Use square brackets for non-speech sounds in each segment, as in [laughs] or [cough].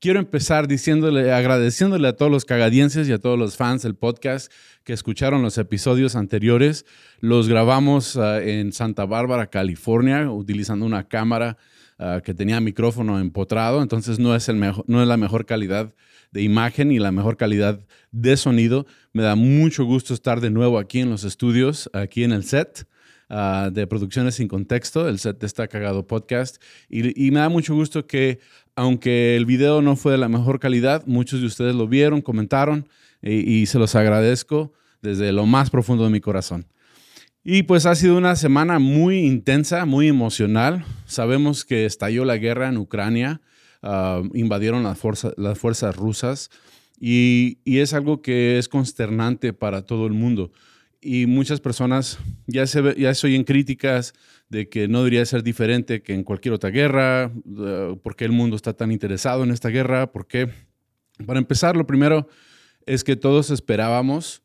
quiero empezar diciéndole, agradeciéndole a todos los cagadienses y a todos los fans del podcast que escucharon los episodios anteriores. Los grabamos ah, en Santa Bárbara, California, utilizando una cámara ah, que tenía micrófono empotrado, entonces no es, el no es la mejor calidad de imagen y la mejor calidad de sonido. Me da mucho gusto estar de nuevo aquí en los estudios, aquí en el set. Ah, de Producciones sin Contexto, el set de Está Cagado Podcast. Y, me da mucho gusto que aunque el video no fue de la mejor calidad, muchos de ustedes lo vieron, comentaron y, se los agradezco desde lo más profundo de mi corazón. Y pues ha sido una semana muy intensa, muy emocional. Sabemos que estalló la guerra en Ucrania, ah, invadieron las, fuerzas rusas y, es algo que es consternante para todo el mundo. Y muchas personas ya se, ya se oyen críticas de que no debería ser diferente que en cualquier otra guerra, por qué el mundo está tan interesado en esta guerra, por qué. Para empezar, lo primero es que todos esperábamos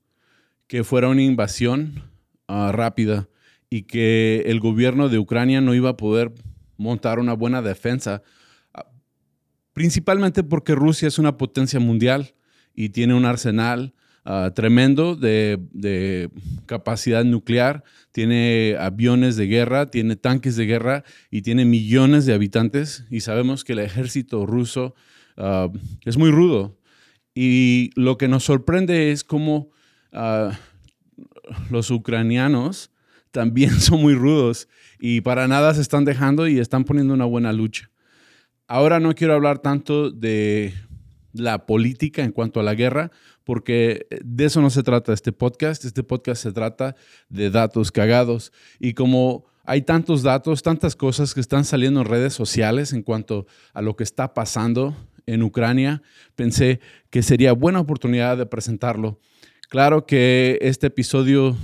que fuera una invasión ah, rápida y que el gobierno de Ucrania no iba a poder montar una buena defensa, ah, principalmente porque Rusia es una potencia mundial y tiene un arsenal Ah, tremendo de, capacidad nuclear, tiene aviones de guerra, tiene tanques de guerra y tiene millones de habitantes. Y sabemos que el ejército ruso ah, es muy rudo. Y lo que nos sorprende es cómo ah, los ucranianos también [laughs] son muy rudos y para nada se están dejando y están poniendo una buena lucha. Ahora no quiero hablar tanto de la política en cuanto a la guerra, porque de eso no se trata este podcast. Este podcast se trata de datos cagados. Y como hay tantos datos, tantas cosas que están saliendo en redes sociales en cuanto a lo que está pasando en Ucrania, pensé que sería buena oportunidad de presentarlo. Claro que este episodio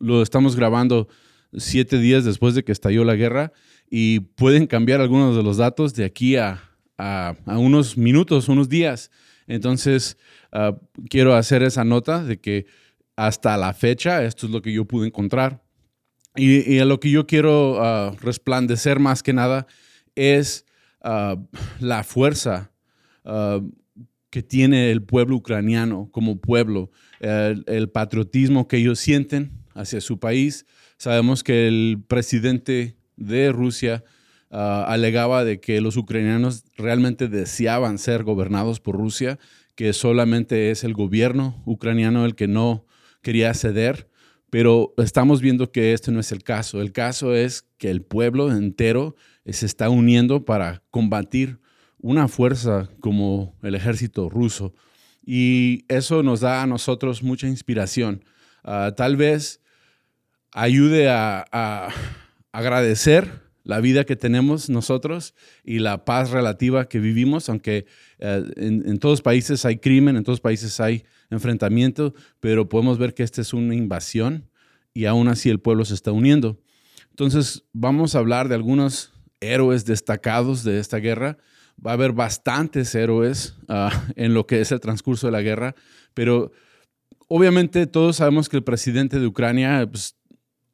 lo estamos grabando siete días después de que estalló la guerra y pueden cambiar algunos de los datos de aquí a, a unos minutos, unos días. Entonces, Ah, quiero hacer esa nota de que hasta la fecha esto es lo que yo pude encontrar. Y, a lo que yo quiero ah, resplandecer más que nada es ah, la fuerza que tiene el pueblo ucraniano como pueblo, el, patriotismo que ellos sienten hacia su país. Sabemos que el presidente de Rusia alegaba de que los ucranianos realmente deseaban ser gobernados por Rusia que solamente es el gobierno ucraniano el que no quería ceder, pero estamos viendo que este no es el caso. El caso es que el pueblo entero se está uniendo para combatir una fuerza como el ejército ruso. Y eso nos da a nosotros mucha inspiración. Ah, tal vez ayude a agradecer la vida que tenemos nosotros y la paz relativa que vivimos, aunque eh, en, en, todos países hay crimen, en todos países hay enfrentamiento, pero podemos ver que esta es una invasión y aún así el pueblo se está uniendo. Entonces vamos a hablar de algunos héroes destacados de esta guerra. Va a haber bastantes héroes ah, [laughs] en lo que es el transcurso de la guerra, pero obviamente todos sabemos que el presidente de Ucrania pues,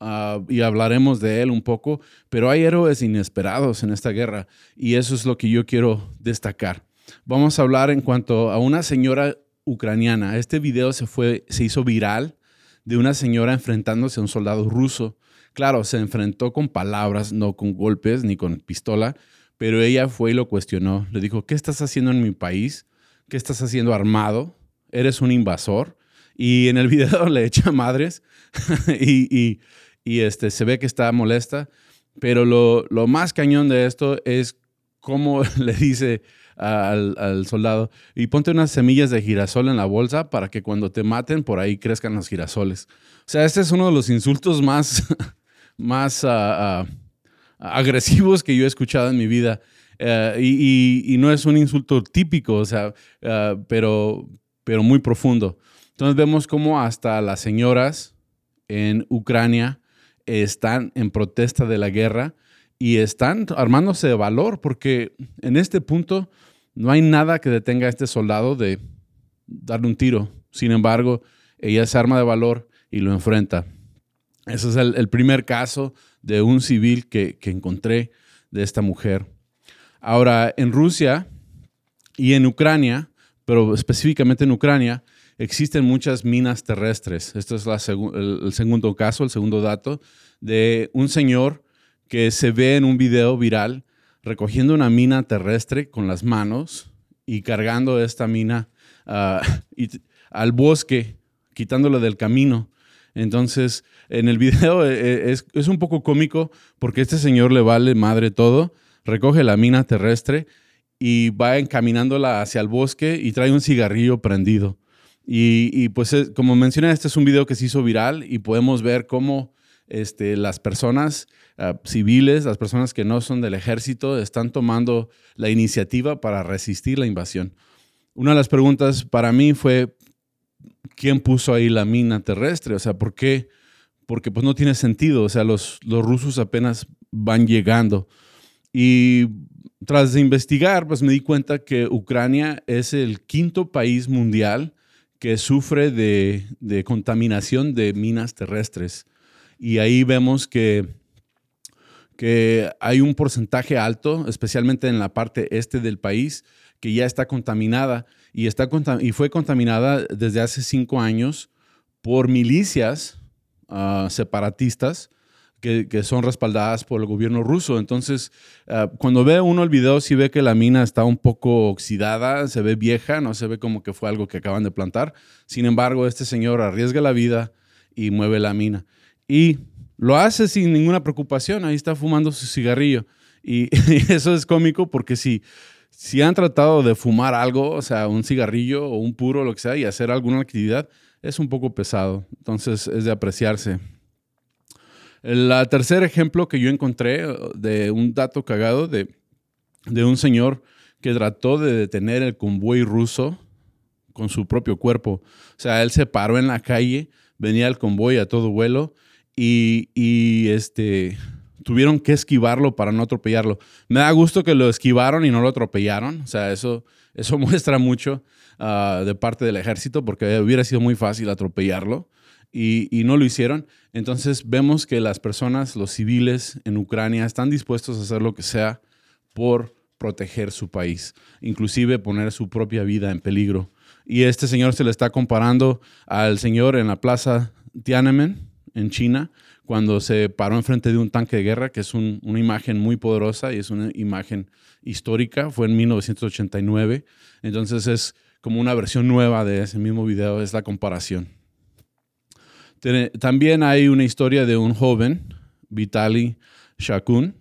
Ah, y hablaremos de él un poco, pero hay héroes inesperados en esta guerra y eso es lo que yo quiero destacar. Vamos a hablar en cuanto a una señora ucraniana. Este video se, fue, se hizo viral de una señora enfrentándose a un soldado ruso. Claro, se enfrentó con palabras, no con golpes ni con pistola, pero ella fue y lo cuestionó. Le dijo, ¿qué estás haciendo en mi país? ¿Qué estás haciendo armado? ¿Eres un invasor? Y en el [laughs] video le echa madres [laughs] y, este, se ve que está molesta, pero lo, lo más cañón de esto es cómo [laughs] le dice al, al, soldado, y ponte unas semillas de girasol en la bolsa para que cuando te maten por ahí crezcan los girasoles. O sea, este es uno de los insultos más, [laughs] más uh, agresivos que yo he escuchado en mi vida. eh, y, no es un insulto típico, o sea, eh, pero, pero muy profundo. Entonces vemos cómo hasta las señoras en Ucrania están en protesta de la guerra y están armándose de valor porque en este punto no hay nada que detenga a este soldado de darle un tiro. Sin embargo, ella se arma de valor y lo enfrenta. Ese es el, primer caso de un civil que, que, encontré de esta mujer. Ahora, en Rusia y en Ucrania, pero específicamente en Ucrania, existen muchas minas terrestres. Este es el, segundo caso, el segundo dato, de un señor que se ve en un video viral recogiendo una mina terrestre con las manos y cargando esta mina ah, [laughs] al bosque, quitándole del camino. Entonces, en el video eh, eh, es, un poco cómico porque este señor le vale madre todo, recoge la mina terrestre y va encaminándola hacia el bosque y trae un cigarrillo prendido. Y, pues como mencioné, este es un video que se hizo viral y podemos ver cómo este, las personas ah, civiles, las personas que no son del ejército, están tomando la iniciativa para resistir la invasión. Una de las preguntas para mí fue, ¿quién puso ahí la mina terrestre? O sea, ¿por qué? Porque pues no tiene sentido, o sea, los, los rusos apenas van llegando. Y tras investigar, pues me di cuenta que Ucrania es el quinto país mundial que sufre de, contaminación de minas terrestres. Y ahí vemos que, que hay un porcentaje alto, especialmente en la parte este del país, que ya está contaminada y, está, y fue contaminada desde hace cinco años por milicias ah, separatistas que, son respaldadas por el gobierno ruso. Entonces, ah, cuando ve uno el video, sí ve que la mina está un poco oxidada, se ve vieja, no se ve como que fue algo que acaban de plantar. Sin embargo, este señor arriesga la vida y mueve la mina. Y lo hace sin ninguna preocupación, ahí está fumando su cigarrillo. Y, [laughs] eso es cómico porque si, si han tratado de fumar algo, o sea, un cigarrillo o un puro, lo que sea, y hacer alguna actividad, es un poco pesado. Entonces, es de apreciarse. El tercer ejemplo que yo encontré uh, de un dato cagado de, un señor que trató de detener el convoy ruso con su propio cuerpo. O sea, él se paró en la calle, venía el convoy a todo vuelo y, este, tuvieron que esquivarlo para no atropellarlo. Me da gusto que lo esquivaron y no lo atropellaron. O sea, eso, eso [laughs] muestra mucho uh, de parte del ejército porque hubiera sido muy fácil atropellarlo y, no lo hicieron. Entonces vemos que las personas, los civiles en Ucrania, están dispuestos a hacer lo que sea por proteger su país, inclusive poner su propia vida en peligro. Y este señor se le está comparando al señor en la plaza Tiananmen, en China, cuando se paró enfrente de un tanque de guerra, que es una imagen muy poderosa y es una imagen histórica, fue en 1989. Entonces es como una versión nueva de ese mismo video, es la comparación. También hay una historia de un joven, Vitali Shakun.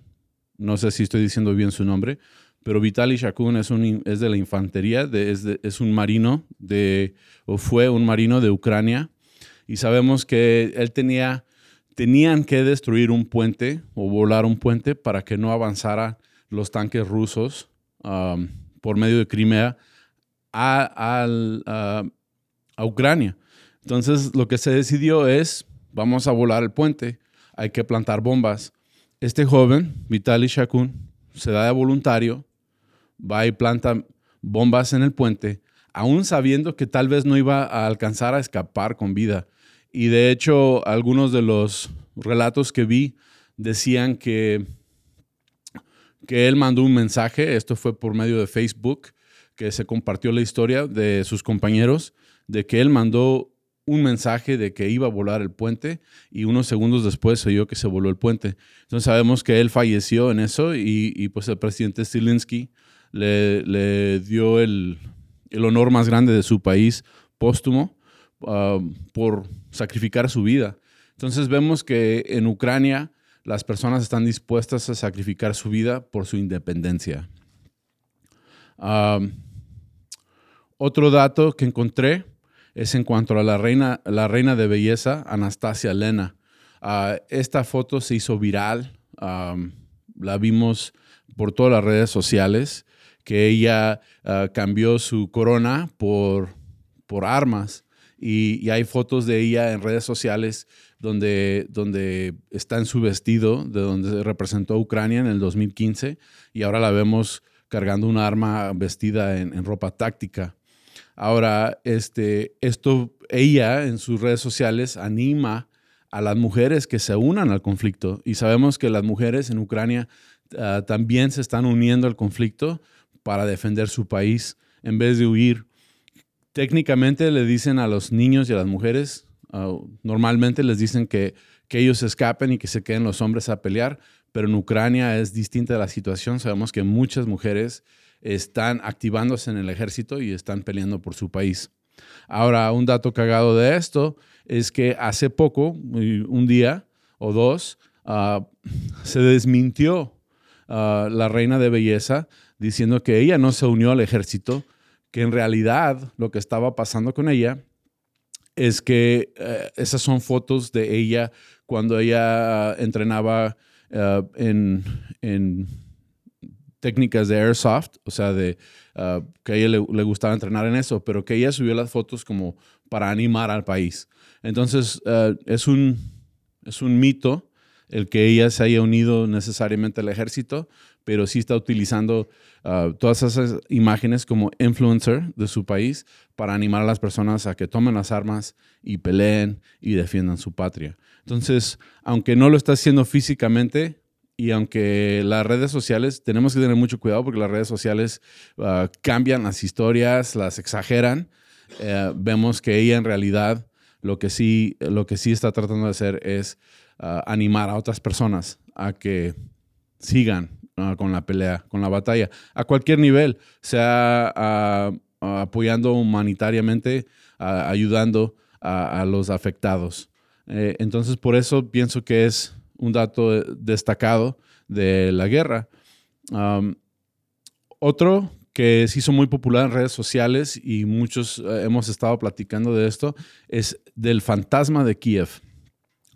No sé si estoy diciendo bien su nombre, pero Vitali Shakun es, un, es de la infantería, es, un marino de, o fue un marino de Ucrania. Y sabemos que él tenía, tenían que destruir un puente o volar un puente para que no avanzara los tanques rusos um, por medio de Crimea a Ucrania. Entonces lo que se decidió es, vamos a volar el puente, hay que plantar bombas. Este joven, Vitaly Shakun, se da de voluntario, va y planta bombas en el puente, aún sabiendo que tal vez no iba a alcanzar a escapar con vida. Y de hecho, algunos de los relatos que vi decían que, que él mandó un mensaje, esto fue por medio de Facebook, que se compartió la historia de sus compañeros, de que él mandó un mensaje de que iba a volar el puente y unos segundos después se oyó que se voló el puente. Entonces sabemos que él falleció en eso y, pues el presidente Zelensky le, dio el, honor más grande de su país póstumo um, por sacrificar su vida. Entonces vemos que en Ucrania las personas están dispuestas a sacrificar su vida por su independencia. Um, otro dato que encontré es en cuanto a la reina, la reina de belleza, Anastasia Lena. Ah, esta foto se hizo viral la vimos por todas las redes sociales, que ella ah, cambió su corona por, por armas. Y, hay fotos de ella en redes sociales donde, donde está en su vestido, de donde representó a Ucrania en el 2015, y ahora la vemos cargando un arma vestida en, ropa táctica. Ahora, este, esto, ella en sus redes sociales anima a las mujeres que se unan al conflicto. Y sabemos que las mujeres en Ucrania ah, también se están uniendo al conflicto para defender su país en vez de huir. Técnicamente le dicen a los niños y a las mujeres, ah, normalmente les dicen que, que ellos escapen y que se queden los hombres a pelear, pero en Ucrania es distinta la situación. Sabemos que muchas mujeres están activándose en el ejército y están peleando por su país. Ahora, un dato cagado de esto es que hace poco, un día o dos, ah, se desmintió ah, la reina de belleza diciendo que ella no se unió al ejército, que en realidad lo que estaba pasando con ella es que eh, esas son fotos de ella cuando ella entrenaba eh, en, técnicas de airsoft, o sea, de eh, que a ella le, gustaba entrenar en eso, pero que ella subió las fotos como para animar al país. Entonces, es, un, es un mito el que ella se haya unido necesariamente al ejército, pero sí está utilizando uh, todas esas imágenes como influencer de su país para animar a las personas a que tomen las armas y peleen y defiendan su patria. Entonces, aunque no lo está haciendo físicamente, y aunque las redes sociales, tenemos que tener mucho cuidado porque las redes sociales uh, cambian las historias, las exageran, eh, vemos que ella en realidad lo que sí, lo que sí está tratando de hacer es uh, animar a otras personas a que sigan con la pelea, con la batalla, a cualquier nivel, sea apoyando humanitariamente, ayudando a, los afectados. Eh, entonces, por eso pienso que es un dato destacado de la guerra. otro que se hizo muy popular en redes sociales y muchos eh, hemos estado platicando de esto es del fantasma de Kiev.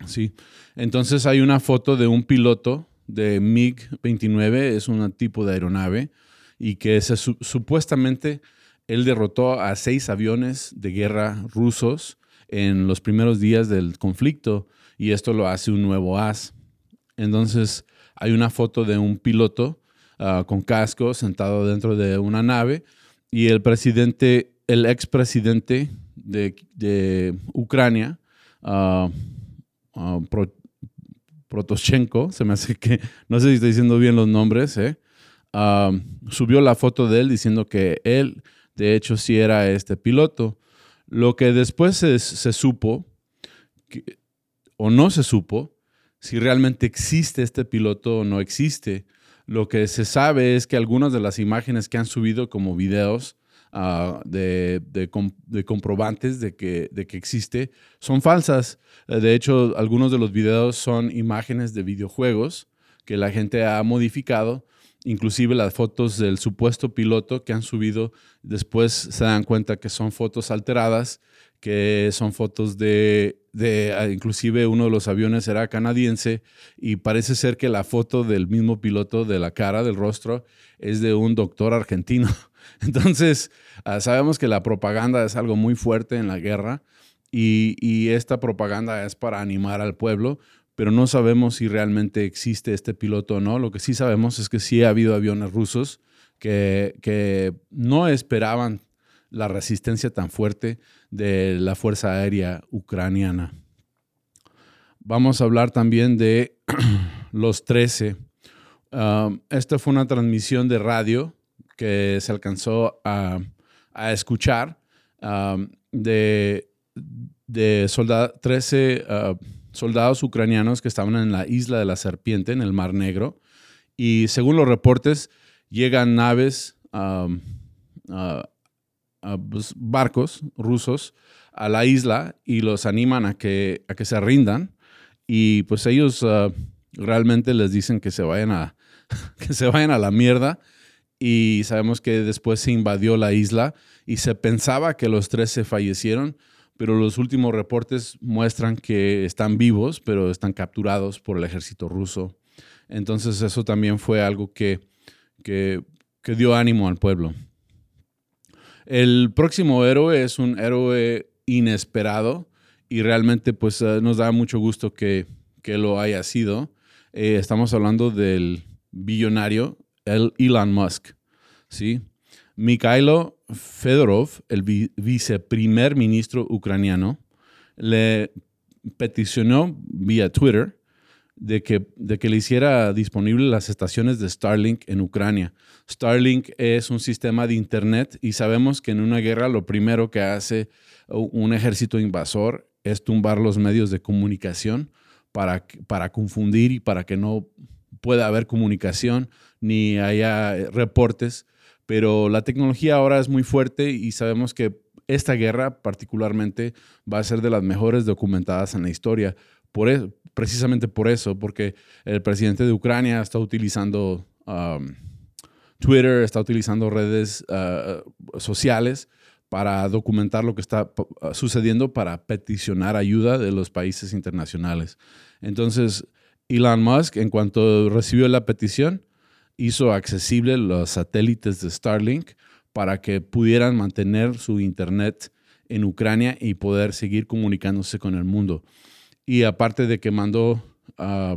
Sí. Entonces hay una foto de un piloto de MiG-29, es un tipo de aeronave, y que supuestamente él derrotó a seis aviones de guerra rusos en los primeros días del conflicto, y esto lo hace un nuevo as. Entonces hay una foto de un piloto ah, con casco sentado dentro de una nave, y el presidente, el expresidente de, de Ucrania, uh, Protoshenko, se me hace que, no sé si estoy diciendo bien los nombres, ¿eh? subió la foto de él diciendo que él, de hecho, sí era este piloto. Lo que después se, supo, o no se supo, si realmente existe este piloto o no existe. Lo que se sabe es que algunas de las imágenes que han subido como videos Ah, de, comprobantes de que, existe son falsas. Eh, de hecho, algunos de los videos son imágenes de videojuegos que la gente ha modificado. Inclusive las fotos del supuesto piloto que han subido, después se dan cuenta que son fotos alteradas, que son fotos de, de, ah, inclusive uno de los aviones era canadiense y parece ser que la foto del mismo piloto de la cara, del rostro, es de un doctor argentino. [laughs] Entonces, ah, sabemos que la propaganda es algo muy fuerte en la guerra y, esta propaganda es para animar al pueblo, pero no sabemos si realmente existe este piloto o no. Lo que sí sabemos es que sí ha habido aviones rusos que, que no esperaban la resistencia tan fuerte de la Fuerza Aérea Ucraniana. Vamos a hablar también de [clears throat] los 13. Ah, esta fue una transmisión de radio que se alcanzó a, escuchar um, de, de 13 uh, soldados ucranianos que estaban en la isla de la Serpiente, en el Mar Negro. Y según los reportes, llegan naves, pues, barcos rusos a la isla y los animan a que, a que se rindan. Y pues ellos uh, realmente les dicen que se vayan a, [laughs] que se vayan a la mierda y sabemos que después se invadió la isla y se pensaba que los 13 fallecieron, pero los últimos reportes muestran que están vivos, pero están capturados por el ejército ruso. Entonces eso también fue algo que, que, dio ánimo al pueblo. El próximo héroe es un héroe inesperado y realmente pues eh, nos da mucho gusto que, lo haya sido. Eh, estamos hablando del billonario Elon Musk. ¿sí? Mikhailo Fedorov, el viceprimer ministro ucraniano, le peticionó vía Twitter de que, de que le hiciera disponible las estaciones de Starlink en Ucrania. Starlink es un sistema de Internet y sabemos que en una guerra lo primero que hace un ejército invasor es tumbar los medios de comunicación para, para confundir y para que no pueda haber comunicación ni haya reportes. Pero la tecnología ahora es muy fuerte y sabemos que esta guerra particularmente va a ser de las mejores documentadas en la historia. E, precisamente por eso, porque el presidente de Ucrania está utilizando um, Twitter, está utilizando redes uh, sociales para documentar lo que está uh, sucediendo, para peticionar ayuda de los países internacionales. Entonces, Elon Musk, en cuanto recibió la petición, hizo accesible los satélites de Starlink para que pudieran mantener su internet en Ucrania y poder seguir comunicándose con el mundo. Y aparte de que mandó ah,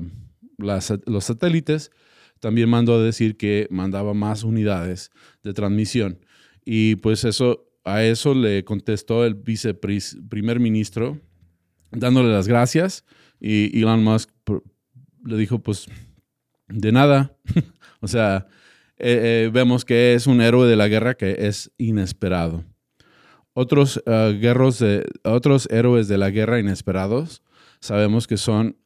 los satélites, también mandó a decir que mandaba más unidades de transmisión. Y pues eso, a eso le contestó el viceprimer ministro, dándole las gracias. Y Elon Musk le dijo, pues, de nada. [laughs] o sea, eh, eh, vemos que es un héroe de la guerra que es inesperado. Otros, ah, otros héroes de la guerra inesperados sabemos que son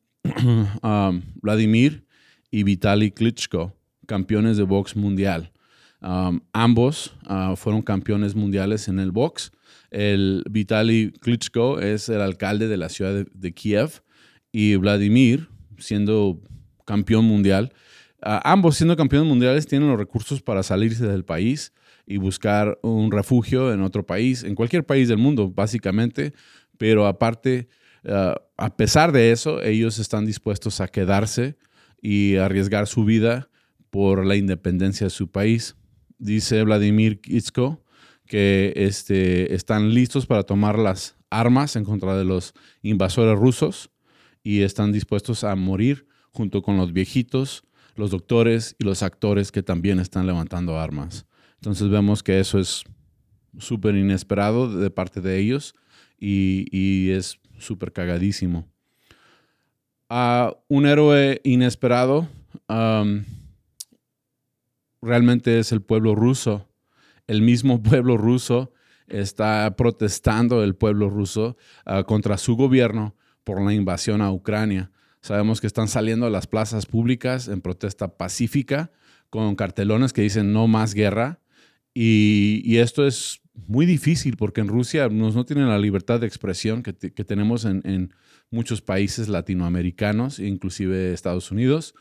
um, [clears throat] Vladimir y Vitaly Klitschko, campeones de box mundial. Um, ambos ah, fueron campeones mundiales en el box. El Vitaly Klitschko es el alcalde de la ciudad de Kiev y Vladimir, siendo campeón mundial, ambos siendo campeones mundiales tienen los recursos para salirse del país y buscar un refugio en otro país, en cualquier país del mundo, básicamente. Pero aparte, ah, a pesar de eso, ellos están dispuestos a quedarse y arriesgar su vida por la independencia de su país. Dice Vladimir Kitsko que este, están listos para tomar las armas en contra de los invasores rusos y están dispuestos a morir junto con los viejitos, los doctores y los actores que también están levantando armas. Entonces vemos que eso es súper inesperado de parte de ellos y, es súper cagadísimo. un héroe inesperado realmente es el pueblo ruso. El mismo [laughs] pueblo ruso está protestando el pueblo ruso ah, contra su gobierno por la invasión a Ucrania. Sabemos que están saliendo a las plazas públicas en protesta pacífica con cartelones que dicen no más guerra. Y, esto es muy difícil porque en Rusia no tienen la libertad de expresión que, tenemos en, muchos países latinoamericanos, inclusive Estados Unidos.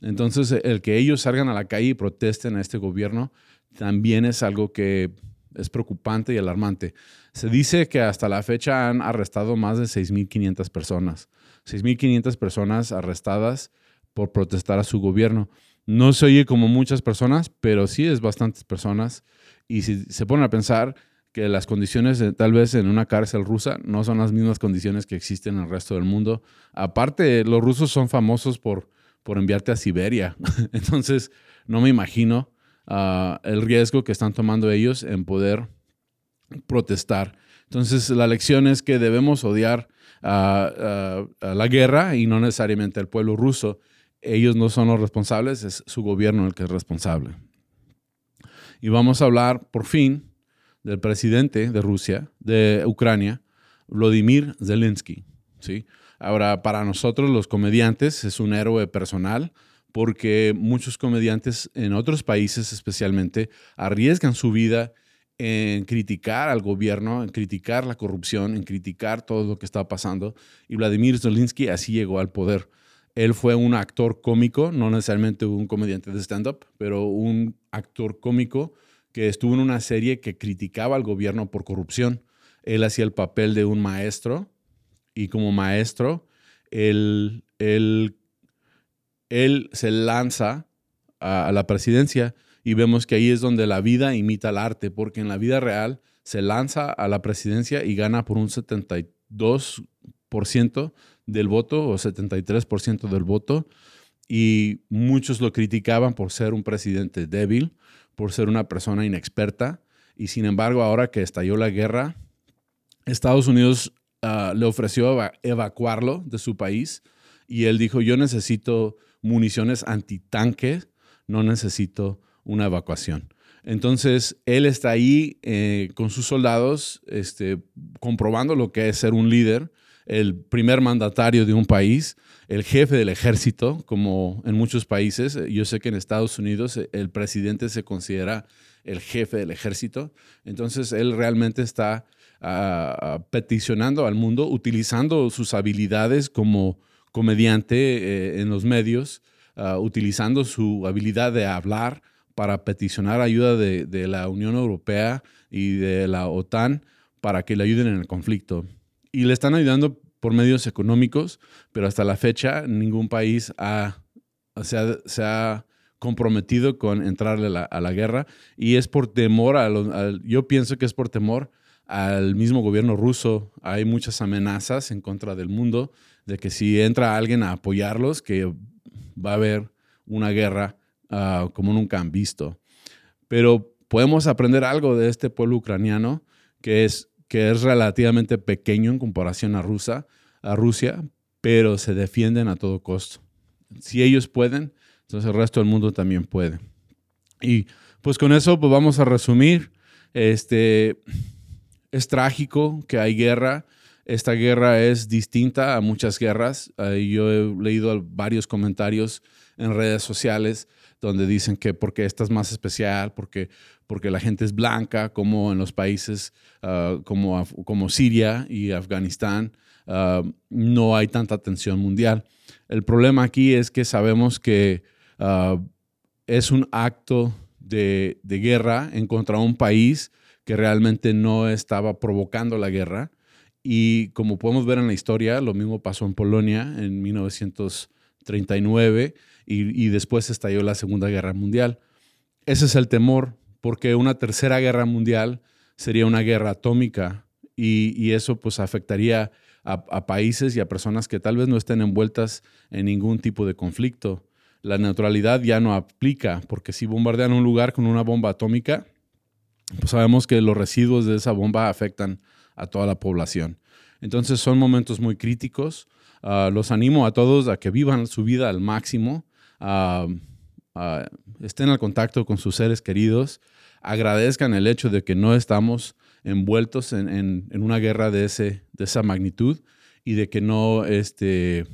Entonces, el que ellos salgan a la calle y protesten a este gobierno también es algo que es preocupante y alarmante. Se dice que hasta la fecha han arrestado más de 6.500 personas. 6.500 personas arrestadas por protestar a su gobierno. No se oye como muchas personas, pero sí es bastantes personas. Y si se ponen a pensar que las condiciones tal vez en una cárcel rusa no son las mismas condiciones que existen en el resto del mundo. Aparte, los rusos son famosos por, por enviarte a Siberia. [laughs] Entonces, no me imagino ah, el riesgo que están tomando ellos en poder protestar. Entonces, la lección es que debemos odiar a, la guerra y no necesariamente al pueblo ruso. Ellos no son los responsables, es su gobierno el que es responsable. Y vamos a hablar por fin del presidente de Rusia, de Ucrania, Vladimir Zelensky. ¿sí? Ahora, para nosotros los comediantes es un héroe personal porque muchos comediantes en otros países especialmente arriesgan su vida en criticar al gobierno, en criticar la corrupción, en criticar todo lo que está pasando. Y Vladimir Zelensky así llegó al poder. Él fue un actor cómico, no necesariamente un comediante de stand-up, pero un actor cómico que estuvo en una serie que criticaba al gobierno por corrupción. Él hacía el papel de un maestro y como maestro, él, él él se lanza a, la presidencia y vemos que ahí es donde la vida imita el arte, porque en la vida real se lanza a la presidencia y gana por un 72% del voto o 73% del voto. Y muchos lo criticaban por ser un presidente débil, por ser una persona inexperta. Y sin embargo, ahora que estalló la guerra, Estados Unidos ah, le ofreció evacuarlo de su país y él dijo, yo necesito municiones antitanque, no necesito una evacuación. Entonces, él está ahí eh, con sus soldados, este, comprobando lo que es ser un líder, el primer mandatario de un país, el jefe del ejército, como en muchos países. Yo sé que en Estados Unidos eh, el presidente se considera el jefe del ejército. Entonces, él realmente está ah, ah, peticionando al mundo, utilizando sus habilidades como comediante eh, en los medios, ah, utilizando su habilidad de hablar para peticionar ayuda de, la Unión Europea y de la OTAN para que le ayuden en el conflicto. Y le están ayudando por medios económicos, pero hasta la fecha ningún país ha, se, ha, comprometido con entrarle a la, guerra y es por temor, a yo pienso que es por temor al mismo gobierno ruso. Hay muchas amenazas en contra del mundo de que si entra alguien a apoyarlos, que va a haber una guerra ah, como nunca han visto. Pero podemos aprender algo de este pueblo ucraniano, que es, que es relativamente pequeño en comparación a, Rusia, a Rusia, pero se defienden a todo costo. Si ellos pueden, entonces el resto del mundo también puede. Y pues con eso pues vamos a resumir. Este, es trágico que hay guerra, esta guerra es distinta a muchas guerras. yo he leído varios comentarios en redes sociales donde dicen que porque esta es más especial, porque, porque la gente es blanca, como en los países ah, como, como Siria y Afganistán, ah, no hay tanta atención mundial. El problema aquí es que sabemos que ah, es un acto de, de guerra en contra de un país que realmente no estaba provocando la guerra y como podemos ver en la historia, lo mismo pasó en Polonia en 1939 y, y después estalló la Segunda Guerra Mundial. Ese es el temor, porque una tercera guerra mundial sería una guerra atómica y, y eso pues afectaría a, a, países y a personas que tal vez no estén envueltas en ningún tipo de conflicto. La neutralidad ya no aplica, porque si bombardean un lugar con una bomba atómica, pues sabemos que los residuos de esa bomba afectan a toda la población. Entonces son momentos muy críticos. Ah, los animo a todos a que vivan su vida al máximo, estén al contacto con sus seres queridos, agradezcan el hecho de que no estamos envueltos en, una guerra de, ese, de esa magnitud y de que no este,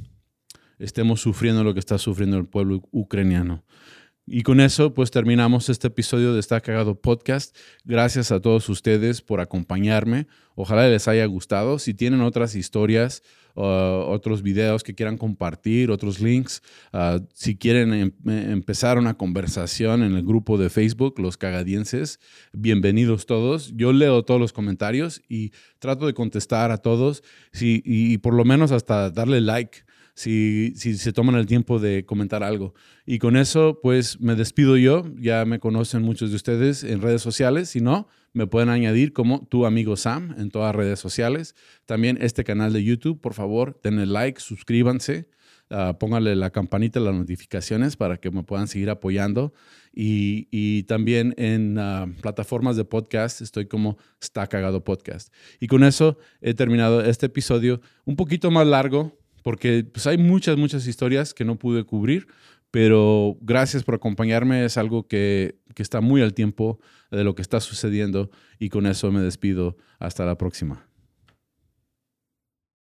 estemos sufriendo lo que está sufriendo el pueblo ucraniano. Y con eso, pues terminamos este episodio de Está Cagado Podcast. Gracias a todos ustedes por acompañarme. Ojalá les haya gustado. Si tienen otras historias, otros videos que quieran compartir, otros links, uh, si quieren em, empezar una conversación en el grupo de Facebook, Los Cagadienses, bienvenidos todos. Yo leo todos los comentarios y trato de contestar a todos y por lo menos hasta darle like si, si se toman el tiempo de comentar algo. Y con eso, pues me despido yo. Ya me conocen muchos de ustedes en redes sociales. Si no, me pueden añadir como tu amigo Sam en todas redes sociales. También este canal de YouTube, por favor, denle like, suscríbanse. Uh, pónganle la campanita, las notificaciones para que me puedan seguir apoyando. Y, y también en ah, plataformas de podcast estoy como Está Cagado Podcast. Y con eso he terminado este episodio un poquito más largo, porque pues, hay muchas, muchas historias que no pude cubrir, pero gracias por acompañarme, es algo que, que está muy al tiempo de lo que está sucediendo y con eso me despido. Hasta la próxima.